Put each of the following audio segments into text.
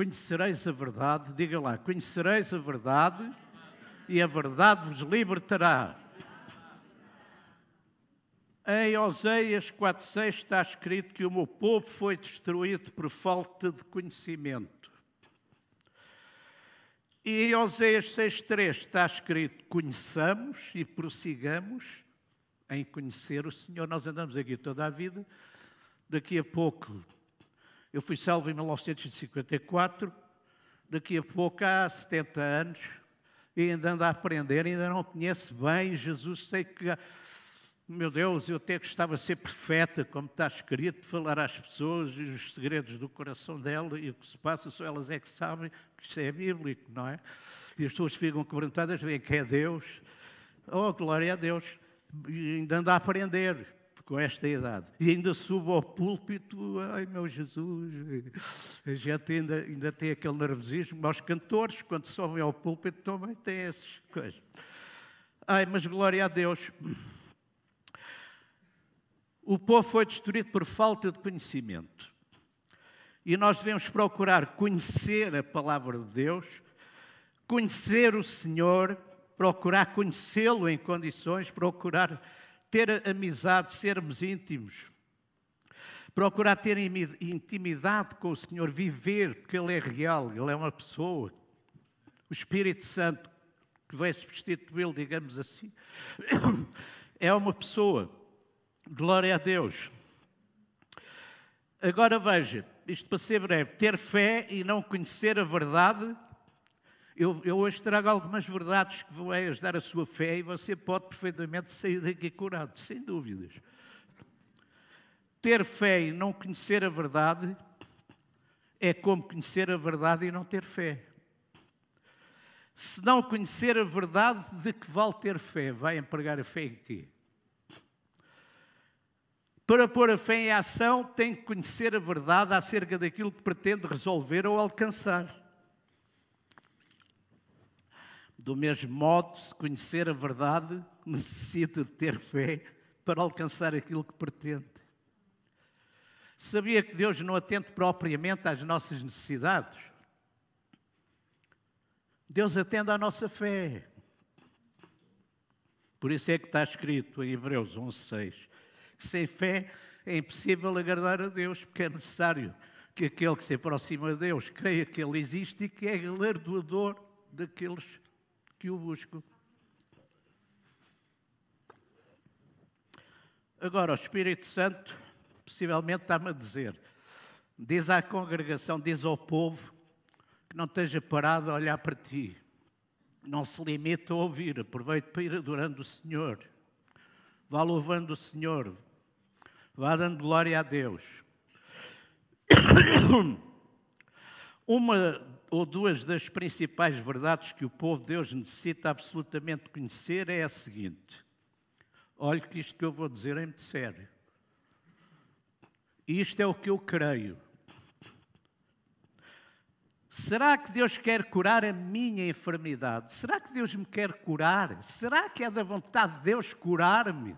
Conhecereis a verdade, diga lá, conhecereis a verdade e a verdade vos libertará. Em Oséias 4,6 está escrito que o meu povo foi destruído por falta de conhecimento. E em Oséias 6,3 está escrito: conheçamos e prossigamos em conhecer o Senhor. Nós andamos aqui toda a vida, daqui a pouco, eu fui salvo em 1954, daqui a pouco há 70 anos, e ainda ando a aprender, ainda não conheço bem Jesus, sei que meu Deus, eu até gostava de ser perfeita, como está escrito, falar às pessoas e os segredos do coração dela e o que se passa, só elas é que sabem que isto é bíblico, não é? E as pessoas ficam quebrantadas, veem que é Deus. Oh, glória a Deus. E ainda anda a aprender com esta idade. E ainda subo ao púlpito, ai meu Jesus, a gente ainda, ainda tem aquele nervosismo. Os cantores, quando sobem ao púlpito, também têm essas coisas. Ai, mas glória a Deus. O povo foi destruído por falta de conhecimento. E nós devemos procurar conhecer a palavra de Deus, conhecer o Senhor, procurar conhecê-lo em condições, procurar ter amizade, sermos íntimos, procurar ter intimidade com o Senhor, viver, porque Ele é real, Ele é uma pessoa. O Espírito Santo, que vai substituí-lo, digamos assim, é uma pessoa. Glória a Deus. Agora veja, isto para ser breve, ter fé e não conhecer a verdade. Eu, eu hoje trago algumas verdades que vão ajudar a sua fé e você pode perfeitamente sair daqui curado, sem dúvidas. Ter fé e não conhecer a verdade é como conhecer a verdade e não ter fé. Se não conhecer a verdade, de que vale ter fé? Vai empregar a fé em quê? Para pôr a fé em ação, tem que conhecer a verdade acerca daquilo que pretende resolver ou alcançar. Do mesmo modo, se conhecer a verdade, necessita de ter fé para alcançar aquilo que pretende. Sabia que Deus não atende propriamente às nossas necessidades? Deus atende à nossa fé. Por isso é que está escrito em Hebreus 11:6 sem fé é impossível agradar a Deus, porque é necessário que aquele que se aproxima de Deus creia que Ele existe e que é galardoador daqueles que o buscam. Agora, o Espírito Santo possivelmente está-me a dizer, diz à congregação, diz ao povo, que não esteja parado a olhar para ti. Não se limite a ouvir, aproveite para ir adorando o Senhor. Vá louvando o Senhor, Vá dando glória a Deus. Uma ou duas das principais verdades que o povo de Deus necessita absolutamente conhecer é a seguinte. Olhe que isto que eu vou dizer é muito sério. Isto é o que eu creio. Será que Deus quer curar a minha enfermidade? Será que Deus me quer curar? Será que é da vontade de Deus curar-me?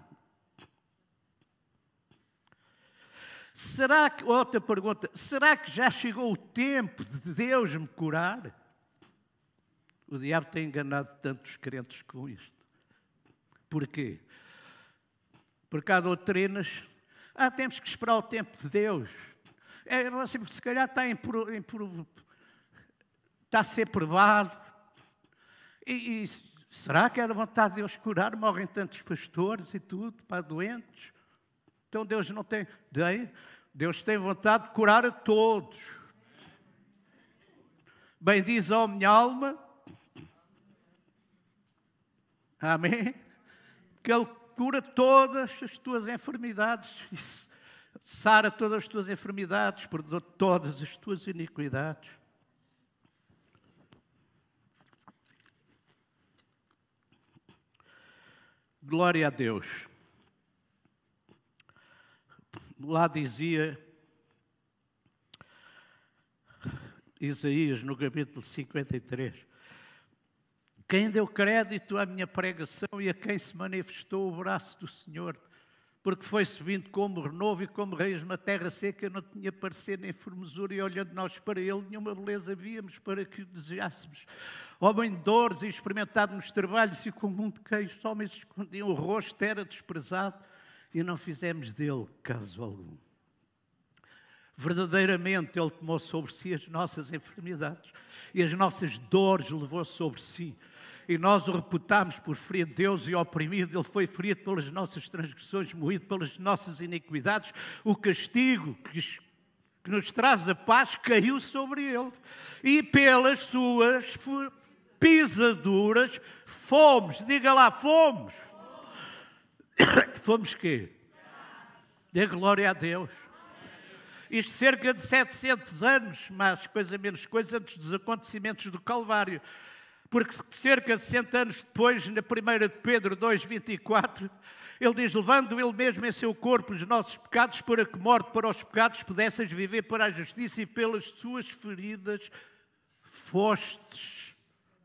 Será que, outra pergunta, será que já chegou o tempo de Deus me curar? O diabo tem enganado tantos crentes com isto. Porquê? Porque há doutrinas, ah, temos que esperar o tempo de Deus. É, você se calhar está, em, em, está a ser provado. E, e será que era vontade de Deus curar? Morrem tantos pastores e tudo, para doentes. Então Deus não tem. Deus tem vontade de curar a todos. Bem diz a minha alma. Amém? Que Ele cura todas as tuas enfermidades. Sara todas as tuas enfermidades, perdoa todas as tuas iniquidades. Glória a Deus lá dizia Isaías no capítulo 53. Quem deu crédito à minha pregação e a quem se manifestou o braço do Senhor porque foi subindo como renovo e como reis na terra seca, não tinha parecer nem formosura, e olhando nós para ele, nenhuma beleza víamos para que o desejássemos. Homem de dores e experimentado nos trabalhos e com muito queijo, os homens escondiam o rosto, era desprezado, e não fizemos dele caso algum. Verdadeiramente Ele tomou sobre si as nossas enfermidades e as nossas dores levou sobre si e nós o reputámos por ferido de Deus e oprimido, ele foi ferido pelas nossas transgressões, moído pelas nossas iniquidades, o castigo que, que nos traz a paz caiu sobre ele, e pelas suas pisaduras fomos, diga lá, fomos. Fomos quê? Dê glória a Deus. Isto cerca de 700 anos, mais coisa menos coisa, antes dos acontecimentos do Calvário porque cerca de 60 anos depois, na primeira de Pedro 2,24, ele diz: Levando ele mesmo em seu corpo os nossos pecados, para que, morto para os pecados, pudesses viver para a justiça, e pelas suas feridas fostes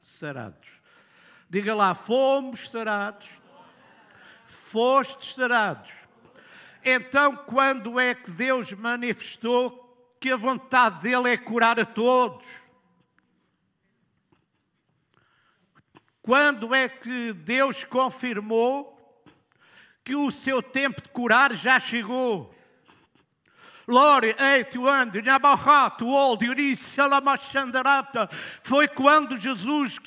sarados. Diga lá, fomos sarados, fostes sarados. Então, quando é que Deus manifestou que a vontade dele é curar a todos? Quando é que Deus confirmou que o seu tempo de curar já chegou? Lore, eitu ande, Foi quando Jesus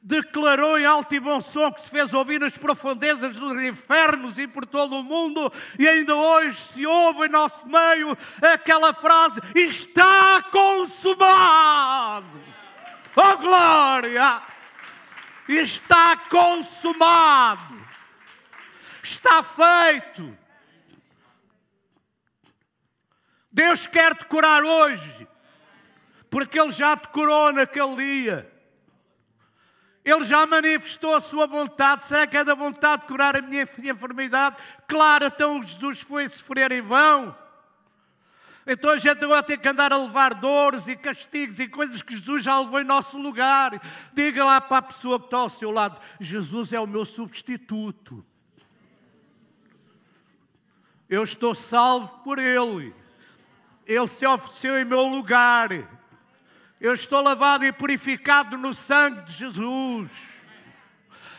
declarou em alto e bom som que se fez ouvir nas profundezas dos infernos e por todo o mundo, e ainda hoje se ouve em nosso meio aquela frase: Está consumado! Oh glória! está consumado, está feito. Deus quer te curar hoje, porque Ele já te curou naquele dia. Ele já manifestou a sua vontade. Será que é da vontade de curar a minha enfermidade? Claro, então Jesus foi sofrer em vão. Então a gente agora tem que andar a levar dores e castigos e coisas que Jesus já levou em nosso lugar. Diga lá para a pessoa que está ao seu lado: Jesus é o meu substituto. Eu estou salvo por Ele. Ele se ofereceu em meu lugar. Eu estou lavado e purificado no sangue de Jesus.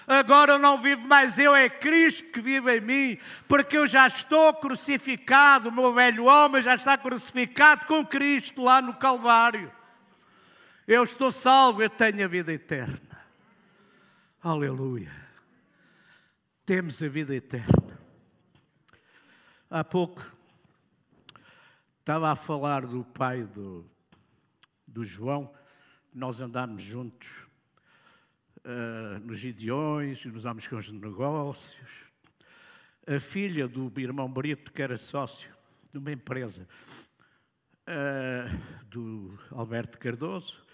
Agora não vivo mais eu, é Cristo que vive em mim, porque eu já estou crucificado, o meu velho homem já está crucificado com Cristo lá no Calvário. Eu estou salvo, eu tenho a vida eterna. Aleluia. Temos a vida eterna. Há pouco estava a falar do pai do, do João, nós andámos juntos uh, nos Gideões, nos com os Negócios. A filha do irmão Brito, que era sócio de uma empresa uh, do Alberto Cardoso,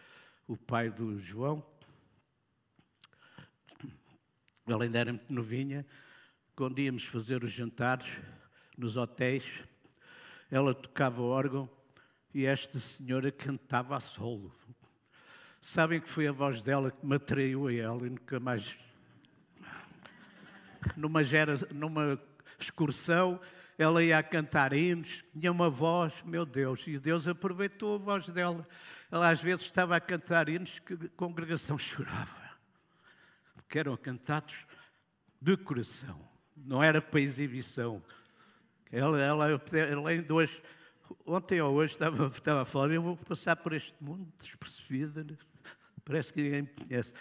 o pai do João. Ela ainda era muito novinha. Quando íamos fazer os jantares nos hotéis, ela tocava órgão e esta senhora cantava a solo. Sabem que foi a voz dela que me atraiu a ela e nunca mais. Numa, gera, numa excursão, ela ia a cantar hinos, tinha uma voz, meu Deus, e Deus aproveitou a voz dela. Ela às vezes estava a cantar hinos que a congregação chorava, porque eram cantados de coração, não era para exibição. Ela, ela, ela em dois, ontem ou hoje estava, estava a falar, eu vou passar por este mundo despercebida, parece que ninguém me conhece.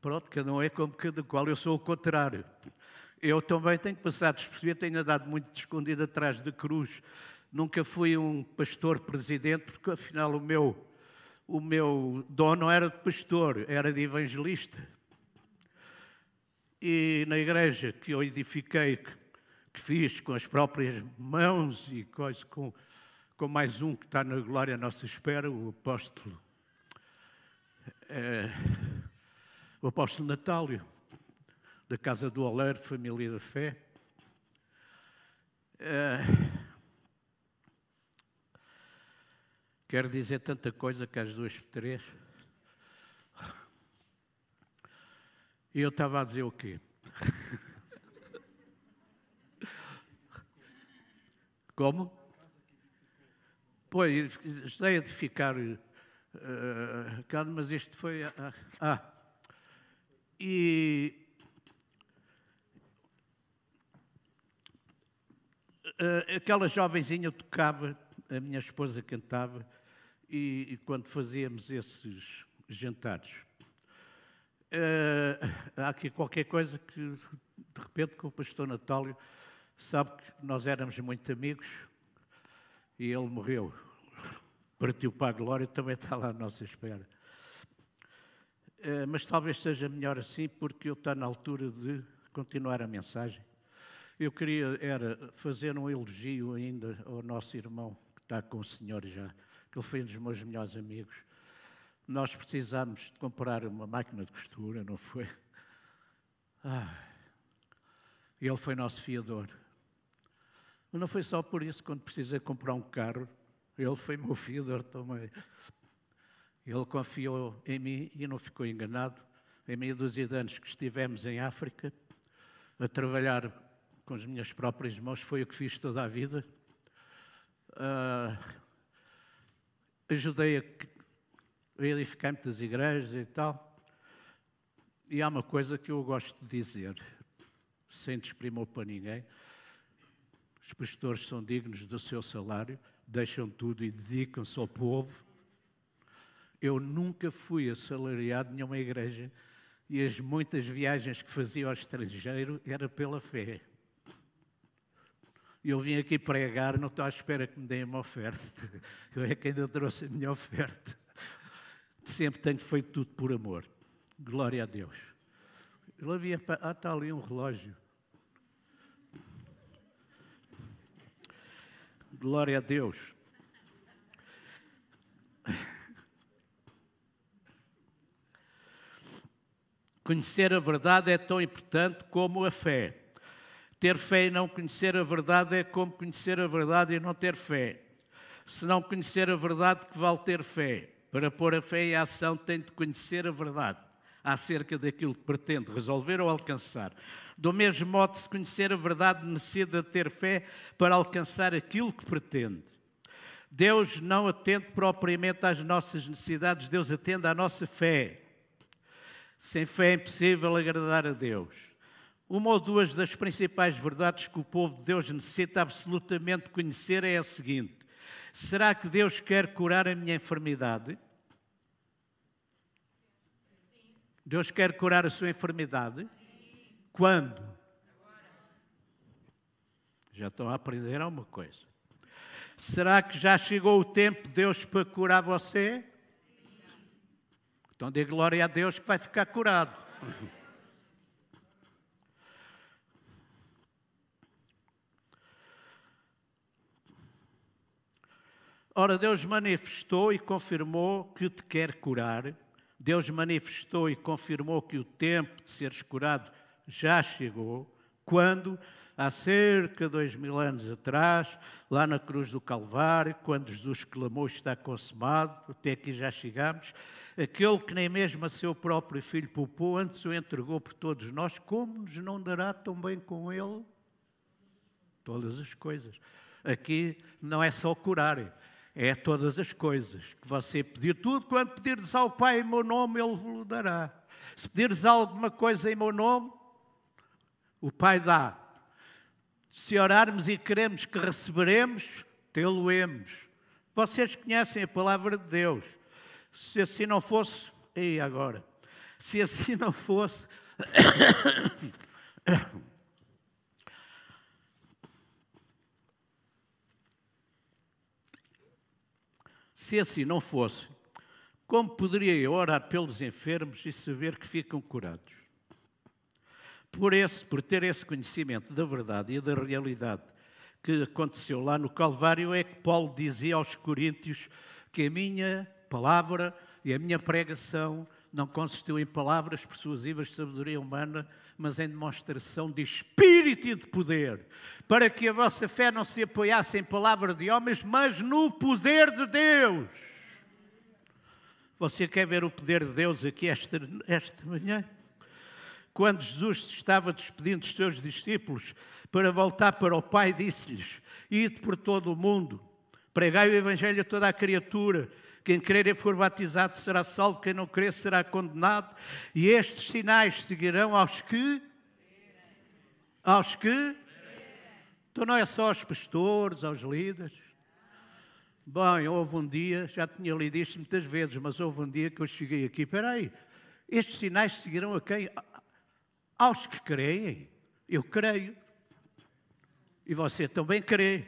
Pronto, cada um é como cada qual, eu sou o contrário. Eu também tenho que passar despercebido, tenho andado muito escondido atrás da cruz. Nunca fui um pastor presidente, porque afinal o meu, o meu dom não era de pastor, era de evangelista. E na igreja que eu edifiquei, que, que fiz com as próprias mãos e coisa, com, com mais um que está na glória à nossa espera, o apóstolo é, o apóstolo Natálio, da Casa do Oleiro, Família da Fé. É, quero dizer tanta coisa que às duas, três. E eu estava a dizer o quê? Como? Pois, está a edificar uh, mas isto foi. Uh, ah, e. Uh, aquela jovenzinha tocava, a minha esposa cantava, e, e quando fazíamos esses jantares. Uh, há aqui qualquer coisa que, de repente, com o pastor Natália, sabe que nós éramos muito amigos e ele morreu. Partiu para a glória, também está lá à nossa espera. Uh, mas talvez seja melhor assim, porque eu estou na altura de continuar a mensagem. Eu queria era fazer um elogio ainda ao nosso irmão que está com o Senhor já, que ele foi um dos meus melhores amigos nós precisamos de comprar uma máquina de costura, não foi? Ah, ele foi nosso fiador. Mas não foi só por isso, quando precisei comprar um carro, ele foi meu fiador também. Ele confiou em mim e não ficou enganado. Em meia dúzia de anos que estivemos em África, a trabalhar com as minhas próprias mãos, foi o que fiz toda a vida. Uh, ajudei a edificante das igrejas e tal. E há uma coisa que eu gosto de dizer, sem desprimor para ninguém: os pastores são dignos do seu salário, deixam tudo e dedicam-se ao povo. Eu nunca fui assalariado em nenhuma igreja e as muitas viagens que fazia ao estrangeiro era pela fé. Eu vim aqui pregar, não estou à espera que me deem uma oferta. Eu é que ainda trouxe a minha oferta. Sempre tenho feito tudo por amor. Glória a Deus. Ele havia. Ah, está ali um relógio. Glória a Deus. Conhecer a verdade é tão importante como a fé. Ter fé e não conhecer a verdade é como conhecer a verdade e não ter fé. Se não conhecer a verdade, que vale ter fé? Para pôr a fé em ação, tem de conhecer a verdade acerca daquilo que pretende resolver ou alcançar. Do mesmo modo, se conhecer a verdade, necessita ter fé para alcançar aquilo que pretende. Deus não atende propriamente às nossas necessidades, Deus atende à nossa fé. Sem fé é impossível agradar a Deus. Uma ou duas das principais verdades que o povo de Deus necessita absolutamente conhecer é a seguinte: Será que Deus quer curar a minha enfermidade? Deus quer curar a sua enfermidade? Quando? Já estão a aprender alguma coisa. Será que já chegou o tempo de Deus para curar você? Então dê glória a Deus que vai ficar curado. Ora, Deus manifestou e confirmou que te quer curar. Deus manifestou e confirmou que o tempo de seres curado já chegou. Quando? Há cerca de dois mil anos atrás, lá na cruz do Calvário, quando Jesus clamou está consumado, até aqui já chegamos, aquele que nem mesmo a seu próprio filho poupou, antes o entregou por todos nós, como nos não dará tão bem com ele todas as coisas? Aqui não é só curar, é todas as coisas que você pedir, tudo quando pedires ao Pai em meu nome, Ele vos dará. Se pedires alguma coisa em meu nome, o Pai dá. Se orarmos e queremos que receberemos, tê-lo-emos. Vocês conhecem a palavra de Deus. Se assim não fosse, e agora? Se assim não fosse, Se assim não fosse, como poderia eu orar pelos enfermos e saber que ficam curados? Por, esse, por ter esse conhecimento da verdade e da realidade que aconteceu lá no Calvário, é que Paulo dizia aos Coríntios que a minha palavra e a minha pregação não consistiu em palavras persuasivas de sabedoria humana, mas em demonstração de espírito e de poder, para que a vossa fé não se apoiasse em palavra de homens, mas no poder de Deus. Você quer ver o poder de Deus aqui esta, esta manhã? quando Jesus estava despedindo dos seus discípulos para voltar para o Pai, disse-lhes: Ide por todo o mundo, pregai o Evangelho a toda a criatura. Quem crer e for batizado será salvo, quem não crer será condenado. E estes sinais seguirão aos que? Aos que? Então não é só aos pastores, aos líderes. Bem, houve um dia, já tinha lido isto muitas vezes, mas houve um dia que eu cheguei aqui, espera aí, estes sinais seguirão a quem? Aos que creem. Eu creio. E você também crê.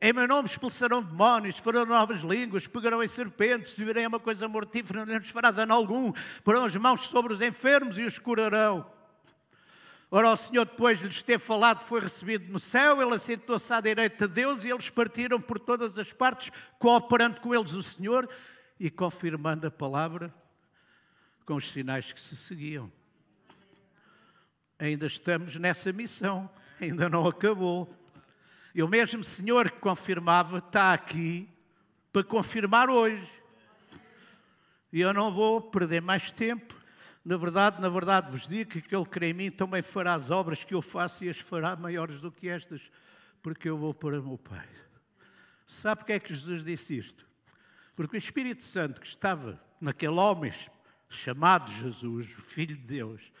Em meu nome expulsarão demónios, farão novas línguas, pegarão em serpentes, se virem uma coisa mortífera, não lhes fará dano algum, porão as mãos sobre os enfermos e os curarão. Ora, o Senhor, depois de lhes ter falado, foi recebido no céu, ele assentou-se à direita de Deus e eles partiram por todas as partes, cooperando com eles o Senhor e confirmando a palavra com os sinais que se seguiam. Ainda estamos nessa missão, ainda não acabou. E o mesmo Senhor que confirmava está aqui para confirmar hoje. E eu não vou perder mais tempo. Na verdade, na verdade vos digo que aquele que crê em mim também fará as obras que eu faço e as fará maiores do que estas, porque eu vou para o meu Pai. Sabe porque é que Jesus disse isto? Porque o Espírito Santo que estava naquele homem chamado Jesus, o Filho de Deus,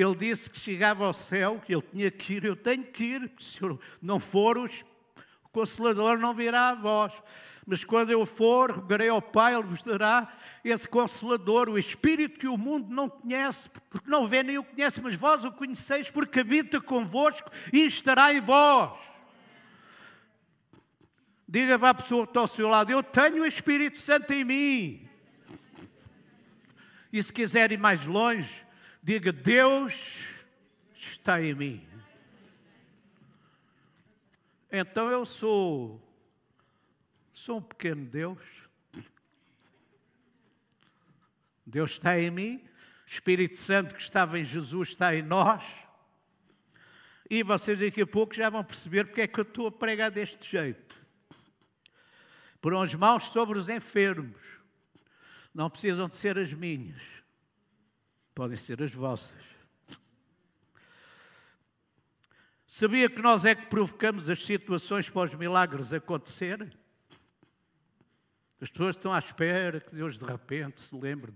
ele disse que chegava ao céu, que ele tinha que ir, eu tenho que ir, porque se eu não for, o Consolador não virá a vós. Mas quando eu for, rogarei ao Pai, Ele vos dará esse Consolador, o Espírito que o mundo não conhece, porque não vê nem o conhece, mas vós o conheceis, porque habita convosco e estará em vós. Diga para a pessoa que está ao seu lado: Eu tenho o Espírito Santo em mim. E se quiser ir mais longe, Diga: Deus está em mim. Então eu sou sou um pequeno Deus. Deus está em mim, Espírito Santo que estava em Jesus está em nós. E vocês daqui a pouco já vão perceber porque é que eu estou a pregar deste jeito. Por as mãos sobre os enfermos. Não precisam de ser as minhas podem ser as vossas. Sabia que nós é que provocamos as situações para os milagres acontecerem? As pessoas estão à espera que Deus de repente se lembre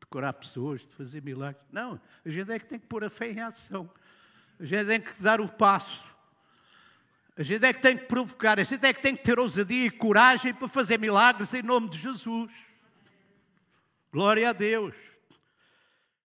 de curar pessoas, de fazer milagres. Não, a gente é que tem que pôr a fé em ação. A gente tem que dar o passo. A gente é que tem que provocar, a gente é que tem que ter ousadia e coragem para fazer milagres em nome de Jesus. Glória a Deus.